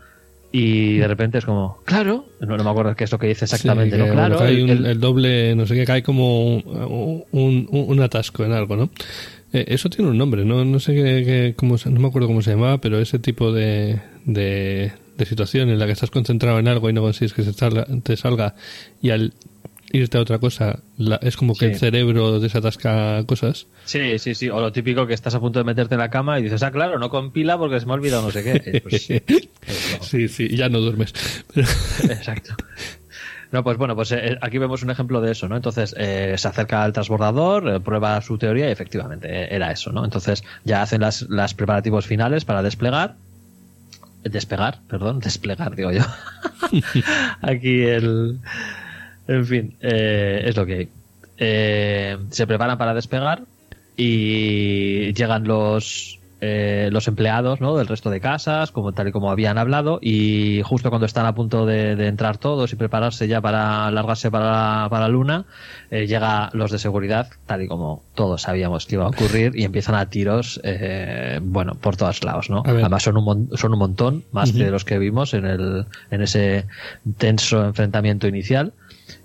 Speaker 2: y de repente es como, claro, no, no me acuerdo qué es lo que dice exactamente,
Speaker 1: Sí,
Speaker 2: ¿no?
Speaker 1: que
Speaker 2: Claro, el-
Speaker 1: un-
Speaker 2: el-
Speaker 1: el doble, no sé qué, cae como un, un- un atasco en algo, ¿no? Eh, eso tiene un nombre, ¿no? No sé qué, qué- cómo, se- no me acuerdo cómo se llamaba, pero ese tipo de, de, de situación en la que estás concentrado en algo y no consigues que se salga, te salga y al irte a otra cosa la- es como que
Speaker 2: Sí.
Speaker 1: el cerebro desatasca cosas.
Speaker 2: Sí, sí, sí. O lo típico que estás a punto de meterte en la cama y dices, ah, claro, no compila porque se me ha olvidado no sé qué. [LAUGHS] Eh, pues.
Speaker 1: Sí, sí, ya no duermes. Pero- [LAUGHS]
Speaker 2: Exacto. No, pues bueno, pues eh, aquí vemos un ejemplo de eso, ¿no? Entonces eh, se acerca al transbordador, eh, prueba su teoría y efectivamente era eso, ¿no? Entonces ya hacen las, las preparativos finales para desplegar. Despegar, perdón, desplegar, digo yo. [LAUGHS] aquí el. En fin, eh, es lo que hay. Eh, se preparan para despegar y llegan los eh, los empleados ¿no? del resto de casas, como tal y como habían hablado, y justo cuando están a punto de, de entrar todos y prepararse ya para largarse para la, para la luna, eh, llega los de seguridad, tal y como todos sabíamos que iba a ocurrir, y empiezan a tiros, eh, bueno, por todos lados, ¿no? Además son un, son un montón, más
Speaker 1: Ujú.
Speaker 2: de los que vimos en, el, en ese tenso enfrentamiento inicial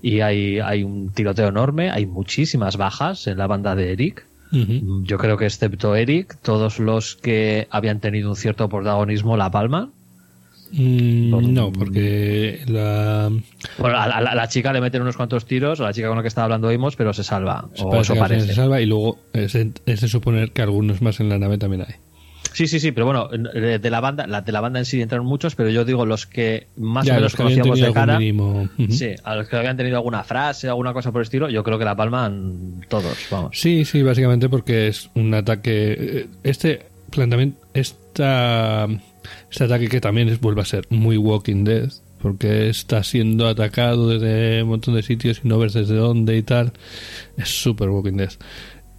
Speaker 2: y hay, hay un tiroteo enorme, hay muchísimas bajas en la banda de Eric. Yo creo que excepto Eric, todos los que habían tenido un cierto protagonismo la palma.
Speaker 1: Mm,
Speaker 2: Por-
Speaker 1: no, porque la.
Speaker 2: Bueno, a, la- a chica le meten unos cuantos tiros, a la chica con la que estaba hablando oímos, pero se salva. O
Speaker 1: parece
Speaker 2: eso parece.
Speaker 1: se salva y luego es, es de suponer que algunos más en la nave también hay.
Speaker 2: Sí, sí, sí, pero bueno, de la banda, la, de la banda en sí entraron muchos, pero yo digo los que más
Speaker 1: Ya,
Speaker 2: o menos
Speaker 1: los que habían
Speaker 2: conocíamos de cara.
Speaker 1: mínimo. Ujú.
Speaker 2: Sí, a los que habían tenido alguna frase, alguna cosa por el estilo, yo creo que la palman todos, vamos.
Speaker 1: Sí, sí, básicamente porque es un ataque. eh, Este planteamiento, esta, este ataque que también es, vuelve a ser muy Walking Dead, porque está siendo atacado desde un montón de sitios y no ves desde dónde y tal. Es súper Walking Dead.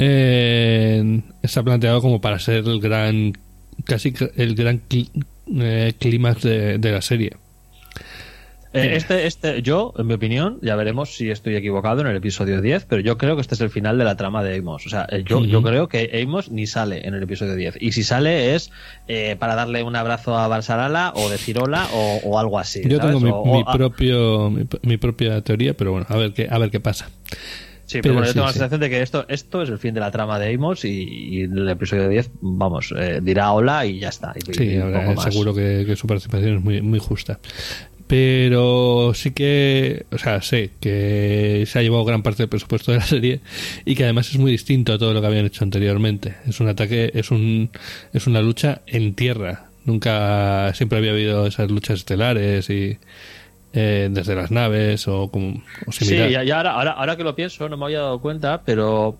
Speaker 1: Eh, está planteado como para ser el gran, casi el gran eh, clímax de, de la serie.
Speaker 2: Eh, este, este, yo, en mi opinión, ya veremos si estoy equivocado en el episodio 10, pero yo creo que este es el final de la trama de Amos. O sea, eh, yo, yo creo que Amos ni sale en el episodio 10. Y si sale es eh, para darle un abrazo a Barsarala o decir hola o, o algo así.
Speaker 1: Yo
Speaker 2: ¿sabes?
Speaker 1: tengo mi,
Speaker 2: O- o-
Speaker 1: mi propio mi, mi propia teoría, pero bueno, a ver qué a ver qué pasa.
Speaker 2: Sí, pero,
Speaker 1: Pero
Speaker 2: bueno, yo
Speaker 1: sí,
Speaker 2: tengo la
Speaker 1: sí.
Speaker 2: sensación de que esto, esto es el fin de la trama de Amos y, y en el episodio 10, vamos, eh, dirá hola y ya está. Y,
Speaker 1: Sí,
Speaker 2: y
Speaker 1: ahora, seguro que, que su participación es muy, muy justa. Pero sí que, o sea, sé que se ha llevado gran parte del presupuesto de la serie y que además es muy distinto a todo lo que habían hecho anteriormente. Es un ataque, es un, es una lucha en tierra. Nunca, siempre había habido esas luchas estelares y eh, desde las naves o como o
Speaker 2: Sí,
Speaker 1: similar.
Speaker 2: y ahora, ahora, ahora que lo pienso, no me había dado cuenta, pero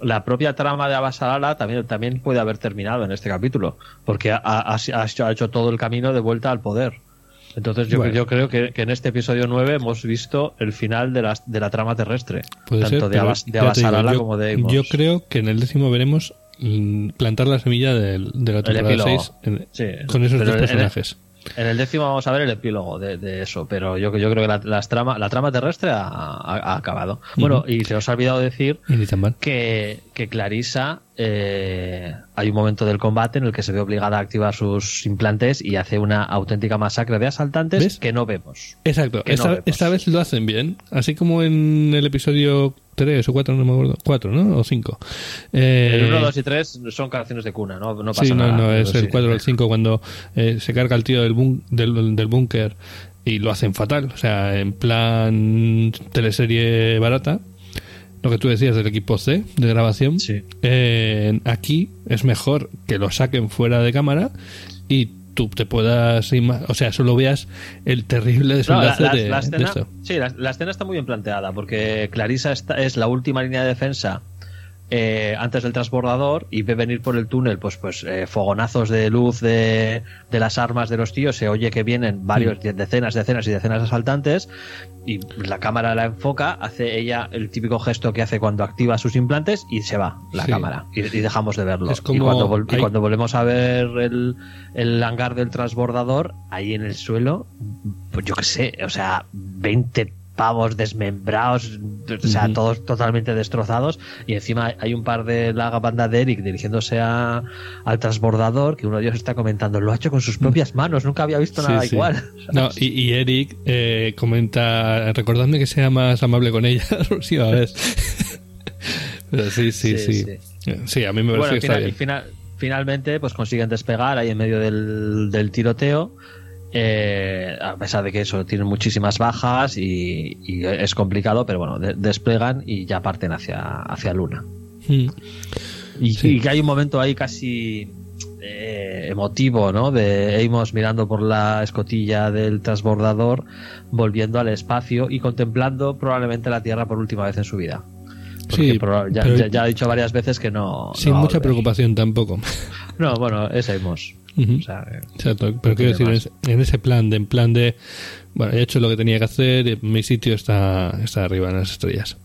Speaker 2: la propia trama de Abasalala también, también puede haber terminado en este capítulo, porque ha, ha- ha hecho, ha hecho todo el camino de vuelta al poder. Entonces yo,
Speaker 1: Bueno.
Speaker 2: yo creo que, que en este episodio 9 hemos visto el final de la, de la trama terrestre,
Speaker 1: Puede
Speaker 2: tanto
Speaker 1: ser,
Speaker 2: de, Abas- de
Speaker 1: ya digo, yo-
Speaker 2: como de Amos.
Speaker 1: Yo creo que en el décimo veremos mm, plantar la semilla del- de la temporada
Speaker 2: epílogo.
Speaker 1: 6 en-
Speaker 2: Sí,
Speaker 1: con esos dos personajes.
Speaker 2: En el décimo vamos a ver el epílogo de, de eso, pero yo, yo creo que la, las trama, la trama terrestre ha, acabado. Bueno, y se os ha olvidado decir que, que Clarisa eh, hay un momento del combate en el que se ve obligada a activar sus implantes y hace una auténtica masacre de asaltantes
Speaker 1: ¿Ves?
Speaker 2: que no vemos.
Speaker 1: Exacto,
Speaker 2: que no
Speaker 1: esta,
Speaker 2: vemos.
Speaker 1: esta vez lo hacen bien, así como en el episodio 3 o 4, no me acuerdo, 4, ¿no? O 5. Eh,
Speaker 2: El 1, 2 y 3 son canciones de cuna, no, no pasa
Speaker 1: sí, no,
Speaker 2: nada.
Speaker 1: no, es el
Speaker 2: sí.
Speaker 1: 4 o el 5 cuando eh, se carga el tío del, bún- del, del búnker y lo hacen fatal, o sea, en plan teleserie barata. Lo que tú decías del equipo C de grabación.
Speaker 2: Sí.
Speaker 1: Eh, aquí es mejor que lo saquen fuera de cámara y tú te puedas, o sea, solo veas el terrible
Speaker 2: No, la,
Speaker 1: desenlace
Speaker 2: la-
Speaker 1: de,
Speaker 2: la
Speaker 1: de
Speaker 2: escena,
Speaker 1: esto.
Speaker 2: sí, la, la escena está muy bien planteada porque Clarisa está, es la última línea de defensa eh, antes del transbordador y ve venir por el túnel pues pues eh, fogonazos de luz de, de las armas de los tíos. Se oye que vienen varios decenas decenas y decenas de asaltantes y la cámara la enfoca hace ella el típico gesto que hace cuando activa sus implantes y se va la
Speaker 1: Sí.
Speaker 2: cámara y, y dejamos de verlo.
Speaker 1: Como-
Speaker 2: y, cuando vol- y
Speaker 1: hay-
Speaker 2: cuando volvemos a ver el, el hangar del transbordador ahí en el suelo pues yo qué sé, o sea, 20 pavos desmembrados, o sea,
Speaker 1: Ujú.
Speaker 2: todos totalmente destrozados. Y encima hay un par de la banda de Eric dirigiéndose a, al transbordador, que uno de ellos está comentando, lo ha hecho con sus propias manos, nunca había visto nada
Speaker 1: Sí, sí.
Speaker 2: igual.
Speaker 1: No, y, y Eric eh, comenta, recordadme que sea más amable con ella [LAUGHS] la próxima vez. [LAUGHS] Pero sí, sí, sí.
Speaker 2: Sí,
Speaker 1: Sí, a mí me parece
Speaker 2: Bueno,
Speaker 1: que está
Speaker 2: final- y
Speaker 1: bien.
Speaker 2: final- finalmente, pues consiguen despegar ahí en medio del, del tiroteo. Eh, a pesar de que eso tienen muchísimas bajas y, y es complicado, pero bueno, de- desplegan y ya parten hacia, hacia Luna.
Speaker 1: Mm.
Speaker 2: Y,
Speaker 1: Sí.
Speaker 2: y que hay un momento ahí casi eh, emotivo, ¿no? De Amos mirando por la escotilla del transbordador, volviendo al espacio y contemplando probablemente la Tierra por última vez en su vida. Porque
Speaker 1: Sí,
Speaker 2: ya, ya- ya ha dicho varias veces que no.
Speaker 1: Sin
Speaker 2: no
Speaker 1: mucha preocupación tampoco. [LAUGHS]
Speaker 2: No, bueno, es Amos.
Speaker 1: Ujú.
Speaker 2: O sea, eh,
Speaker 1: Exacto, pero quiero decir, en
Speaker 2: más.
Speaker 1: ese, en ese plan de, en plan de, bueno, he hecho lo que tenía que hacer, y mi sitio está, está arriba en las estrellas.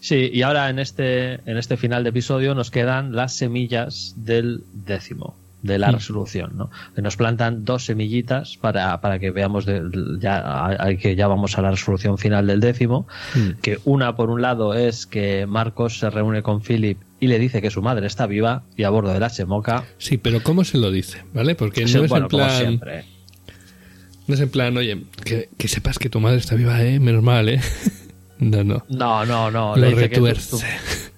Speaker 2: Sí, y ahora en este, en este final de episodio nos quedan las semillas del décimo, de la
Speaker 1: Mm.
Speaker 2: resolución, ¿no? Que nos plantan dos semillitas para, para que veamos de- ya, que ya vamos a la resolución final del décimo,
Speaker 1: Mm.
Speaker 2: que una por un lado es que Marcos se reúne con Philip y le dice que su madre está viva y a bordo de la Chemoca.
Speaker 1: Sí, pero ¿cómo se lo dice? ¿Vale? Porque
Speaker 2: se-
Speaker 1: no es
Speaker 2: bueno,
Speaker 1: en
Speaker 2: como
Speaker 1: plan,
Speaker 2: siempre.
Speaker 1: no es en plan, oye, que, que sepas que tu madre está viva, eh, menos mal, eh. [LAUGHS] No, no.
Speaker 2: No, no, no.
Speaker 1: Lo retuerce.
Speaker 2: tu-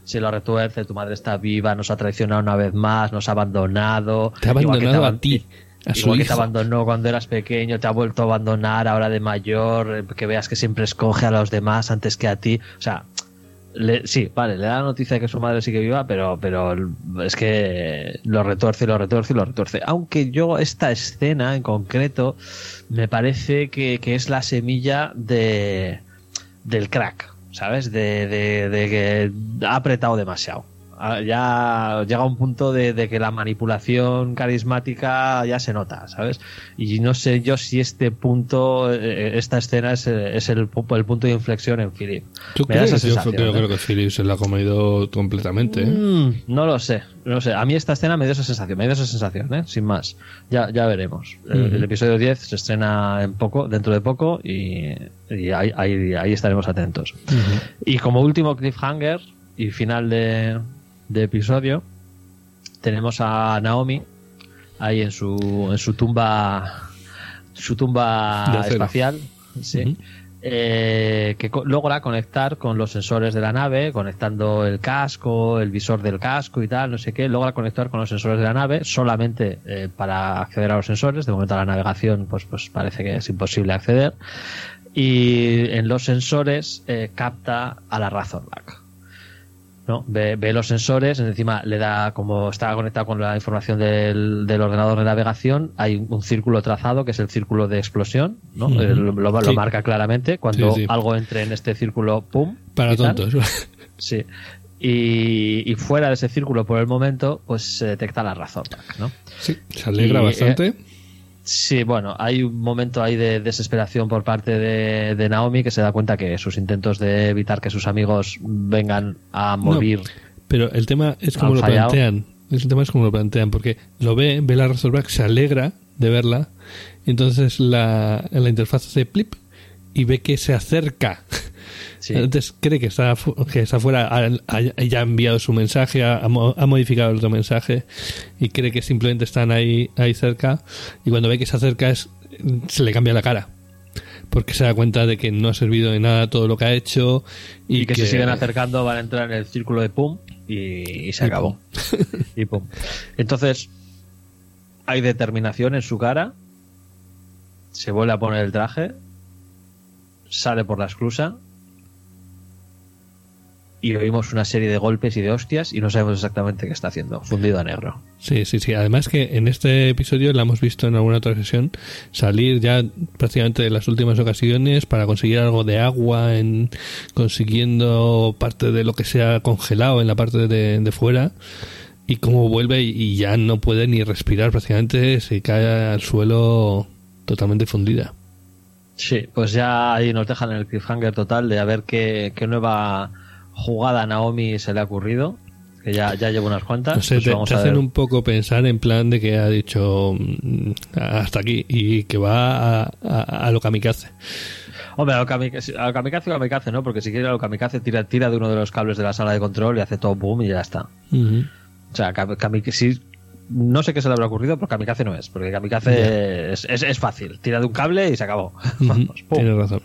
Speaker 2: se lo retuerce, tu madre está viva, nos ha traicionado una vez más, nos ha abandonado.
Speaker 1: Te ha abandonado
Speaker 2: aban-
Speaker 1: a ti. A su
Speaker 2: Igual que te
Speaker 1: hijo.
Speaker 2: abandonó cuando eras pequeño, te ha vuelto a abandonar ahora de mayor, eh, que veas que siempre escoge a los demás antes que a ti. O sea, le- sí, vale, le da la noticia de que su madre sigue viva, pero, pero es que lo retuerce lo retuerce lo retuerce. Aunque yo, esta escena en concreto, me parece que, que es la semilla de del crack, ¿sabes? De, de- de que ha apretado demasiado. Ah, Ya llega un punto de, de que la manipulación carismática ya se nota, ¿sabes? Y no sé yo si este punto, eh, esta escena es, eh, es el, el punto de inflexión en Philip.
Speaker 1: ¿Tú
Speaker 2: Me da esa
Speaker 1: crees? Yo,
Speaker 2: sensación,
Speaker 1: yo
Speaker 2: ¿eh?
Speaker 1: creo que Philip se la ha comido completamente. ¿eh?
Speaker 2: Mm, no lo sé, no sé. A mí esta escena me dio esa sensación, me dio esa sensación, ¿eh? sin más. Ya, ya veremos. El, el episodio 10 se estrena en poco, dentro de poco, y, y ahí, ahí, ahí estaremos atentos. Y como último cliffhanger y final de, de episodio, tenemos a Naomi ahí en su, en su tumba, su tumba espacial, sí, eh, que logra conectar con los sensores de la nave, conectando el casco, el visor del casco y tal, no sé qué, logra conectar con los sensores de la nave solamente eh, para acceder a los sensores. De momento a la navegación, pues, pues parece que es imposible acceder. Y en los sensores eh, capta a la Razorback. ¿No? Ve, ve los sensores, encima le da, como está conectado con la información del, del ordenador de navegación, hay un círculo trazado que es el círculo de explosión, ¿no? Eh, lo, lo- lo
Speaker 1: Sí.
Speaker 2: marca claramente. Cuando
Speaker 1: Sí, sí.
Speaker 2: algo entre en este círculo, ¡pum!
Speaker 1: Para
Speaker 2: tal.
Speaker 1: tontos. [LAUGHS]
Speaker 2: Sí. Y, y fuera de ese círculo por el momento, pues se detecta la Razorback, ¿no?
Speaker 1: sí, se alegra
Speaker 2: Y, eh,
Speaker 1: bastante.
Speaker 2: Sí, bueno, hay un momento ahí de desesperación por parte de, de Naomi que se da cuenta que sus intentos de evitar que sus amigos vengan a morir.
Speaker 1: Pero el tema es como lo
Speaker 2: fallado.
Speaker 1: plantean. El tema es como lo plantean, porque lo ve, ve la Razorback, se alegra de verla, y entonces la, la interfaz hace plip y ve que se acerca. [LAUGHS]
Speaker 2: Sí.
Speaker 1: Antes cree que está, que está fuera, ha, ha- ya ha enviado su mensaje, ha, ha mo- ha modificado el otro mensaje y cree que simplemente están ahí, ahí cerca. Y cuando ve que se acerca, es, se le cambia la cara. Porque se da cuenta de que no ha servido de nada todo lo que ha hecho y,
Speaker 2: y, que, se siguen acercando van a entrar en el círculo de pum y, y se
Speaker 1: Y
Speaker 2: acabó. y pum. Entonces, hay determinación en su cara, se vuelve a poner el traje, sale por la esclusa y oímos una serie de golpes y de hostias y no sabemos exactamente qué está haciendo, fundido a negro.
Speaker 1: Sí, sí, sí. Además que en este episodio la hemos visto en alguna otra sesión salir ya prácticamente de las últimas ocasiones para conseguir algo de agua, en consiguiendo parte de lo que se ha congelado en la parte de, de fuera y como vuelve y, y ya no puede ni respirar prácticamente, se cae al suelo totalmente fundida.
Speaker 2: Sí, pues ya ahí nos dejan en el cliffhanger total de a ver qué, qué nueva jugada a Naomi se le ha ocurrido, que ya, ya lleva unas cuantas.
Speaker 1: No sé,
Speaker 2: pues
Speaker 1: te,
Speaker 2: vamos
Speaker 1: te
Speaker 2: a
Speaker 1: hacen
Speaker 2: ver.
Speaker 1: un poco pensar en plan de que ha dicho mm, hasta aquí y que va a, a, a lo kamikaze.
Speaker 2: Hombre, a lo kamikaze, a lo kamikaze, o kamikaze, ¿no? Porque si quiere a lo kamikaze tira, tira de uno de los cables de la sala de control y hace todo boom y ya está. O sea, kam- kamikaze, sí, no sé qué se le habrá ocurrido, pero kamikaze no es, porque kamikaze es, es, es fácil. Tira de un cable y se acabó. [LAUGHS] Pum.
Speaker 1: Tienes razón.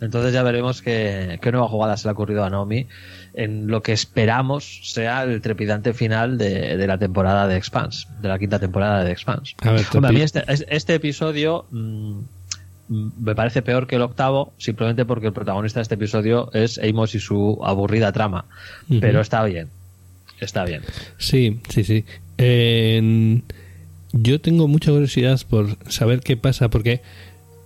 Speaker 2: Entonces ya veremos qué, qué nueva jugada se le ha ocurrido a Naomi en lo que esperamos sea el trepidante final de, de la temporada de Expanse, de la quinta temporada de Expanse.
Speaker 1: A ver,
Speaker 2: Hombre, a mí este, es- este episodio mm, mm, me parece peor que el octavo, simplemente porque el protagonista de este episodio es Amos y su aburrida trama. Pero está bien. Está bien.
Speaker 1: Sí, sí, sí. Yo tengo mucha curiosidad por saber qué pasa, porque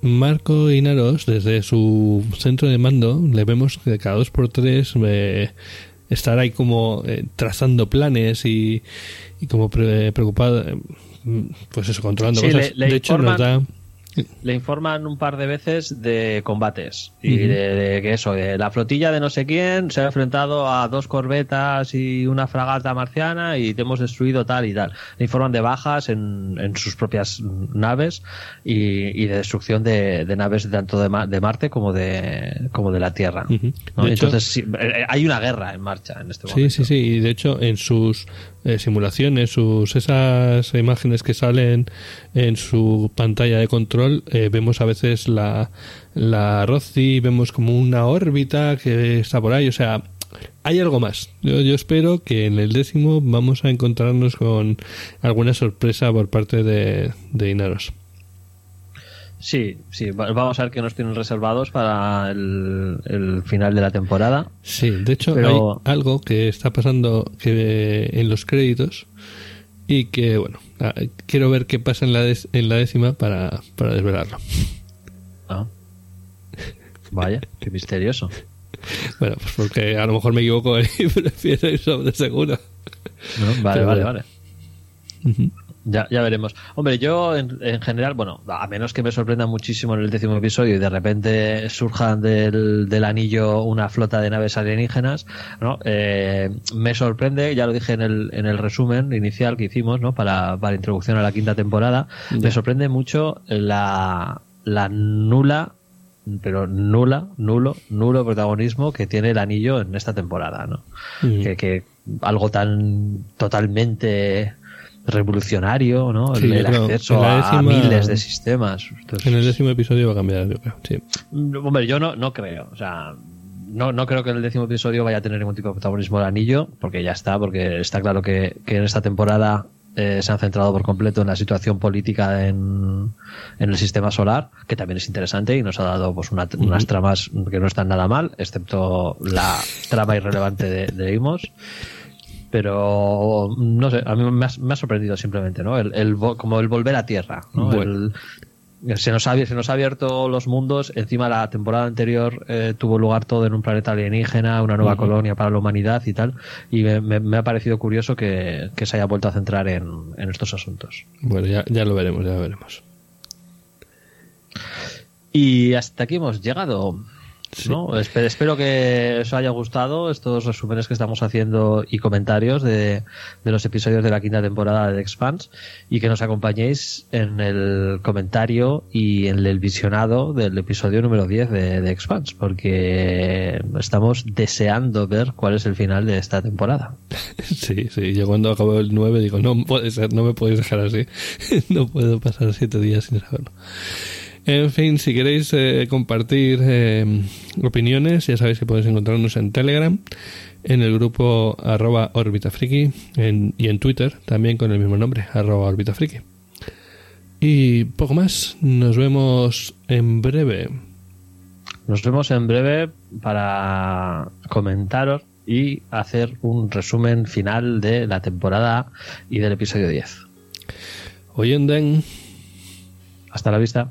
Speaker 1: Marco Inaros, desde su centro de mando, le vemos que cada dos por tres eh, estar ahí como eh, trazando planes y, y como pre- preocupado, eh, pues eso, controlando
Speaker 2: Sí,
Speaker 1: cosas.
Speaker 2: le- le
Speaker 1: de hecho, nos da.
Speaker 2: Le informan un par de veces de combates y de, de que eso, de la flotilla de no sé quién se ha enfrentado a dos corbetas y una fragata marciana y te hemos destruido tal y tal. Le informan de bajas en, en sus propias naves y, y de destrucción de, de naves tanto de, Ma- de Marte como de, como de la Tierra.
Speaker 1: Hecho-
Speaker 2: Entonces sí, eh, hay una guerra en marcha en este
Speaker 1: Sí,
Speaker 2: momento.
Speaker 1: sí, sí. Y de hecho, en sus eh, simulaciones, sus esas imágenes que salen en su pantalla de control, eh, vemos a veces la, la Rozi, vemos como una órbita que está por ahí. O sea, hay algo más. Yo, yo espero que en el décimo vamos a encontrarnos con alguna sorpresa por parte de, de Inaros.
Speaker 2: Sí, sí, va- vamos a ver qué nos tienen reservados para el, el final de la temporada.
Speaker 1: Sí, de hecho
Speaker 2: Pero-
Speaker 1: hay algo que está pasando que en los créditos y que, bueno, quiero ver qué pasa en la, des- en la décima para, para desvelarlo.
Speaker 2: Ah. Vaya, qué misterioso.
Speaker 1: Bueno, pues porque a lo mejor me equivoco y [LAUGHS] prefiero ir sobre seguro.
Speaker 2: ¿no? Vale,
Speaker 1: Pero
Speaker 2: vale, vale.
Speaker 1: Ujú.
Speaker 2: Ya, ya veremos. Hombre, yo en, en general, bueno, a menos que me sorprenda muchísimo en el décimo episodio y de repente surjan del, del anillo una flota de naves alienígenas, ¿no? Eh, me sorprende, ya lo dije en el, en el resumen inicial que hicimos, ¿no? Para, para introducción a la quinta temporada, me sorprende mucho la, la nula pero nula, nulo, nulo protagonismo que tiene el anillo en esta temporada, ¿no?
Speaker 1: Mm.
Speaker 2: que, que algo tan totalmente revolucionario, ¿no?
Speaker 1: Sí,
Speaker 2: el, el
Speaker 1: creo
Speaker 2: acceso a, miles de sistemas. Entonces,
Speaker 1: En el décimo episodio va a cambiar, yo creo. Sí.
Speaker 2: Mm, Hombre, yo no, no creo. O sea, no, no creo que en el décimo episodio vaya a tener ningún tipo de protagonismo el anillo, porque ya está, porque está claro que, que en esta temporada eh, se han centrado por completo en la situación política en, en el sistema solar, que también es interesante y nos ha dado pues una- unas tramas que no están nada mal, excepto la trama irrelevante de, de Imos. Pero no sé, a mí me ha, me ha sorprendido simplemente, ¿no? El, como el volver a tierra, ¿no?
Speaker 1: Bueno.
Speaker 2: El- se nos, ha, se nos ha abierto los mundos. Encima, la temporada anterior eh, tuvo lugar todo en un planeta alienígena, una nueva colonia para la humanidad y tal. Y me, me- me ha parecido curioso que, que se haya vuelto a centrar en, en estos asuntos.
Speaker 1: Bueno, ya, ya lo veremos, ya lo veremos.
Speaker 2: Y hasta aquí hemos llegado. ¿No? Espe- espero que os haya gustado estos resúmenes que estamos haciendo y comentarios de, de los episodios de la quinta temporada de The Expanse y que nos acompañéis en el comentario y en el visionado del episodio número 10 de The Expanse porque estamos deseando ver cuál es el final de esta temporada. [LAUGHS]
Speaker 1: Sí, sí. Yo cuando acabo el 9 digo, no puede ser, no me podéis dejar así. [LAUGHS] no puedo pasar siete días sin saberlo. En fin, si queréis eh, compartir eh, opiniones, ya sabéis que podéis encontrarnos en Telegram, en el grupo arroba orbitafriki en- y en Twitter también con el mismo nombre, arroba orbitafriki. Y poco más, nos vemos en breve.
Speaker 2: Nos vemos en breve para comentaros y hacer un resumen final de la temporada y del episodio 10.
Speaker 1: Oyenden.
Speaker 2: Hasta la vista.